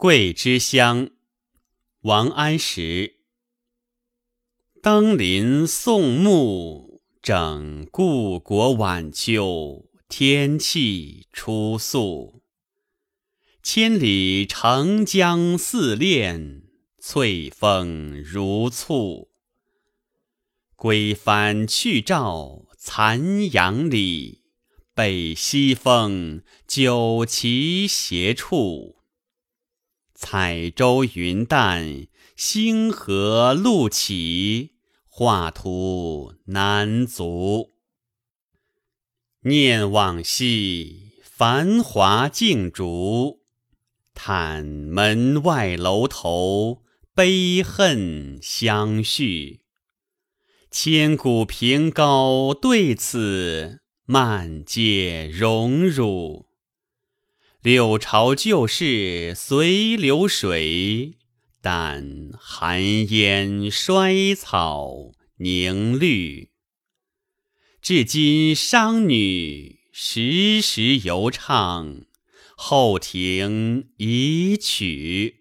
桂枝香，王安石。登临宋穆，整故国晚秋，天气初肃。千里澄江似练，翠峰如簇。归帆去照残阳里，北西风，酒旗斜矗。彩舟云淡，星河露起，画图难足。念往昔，繁华竞逐；叹门外楼头，悲恨相续。千古凭高对此，漫皆荣辱。六朝旧事随流水，但寒烟衰草凝绿。至今商女时时犹唱，后庭遗曲。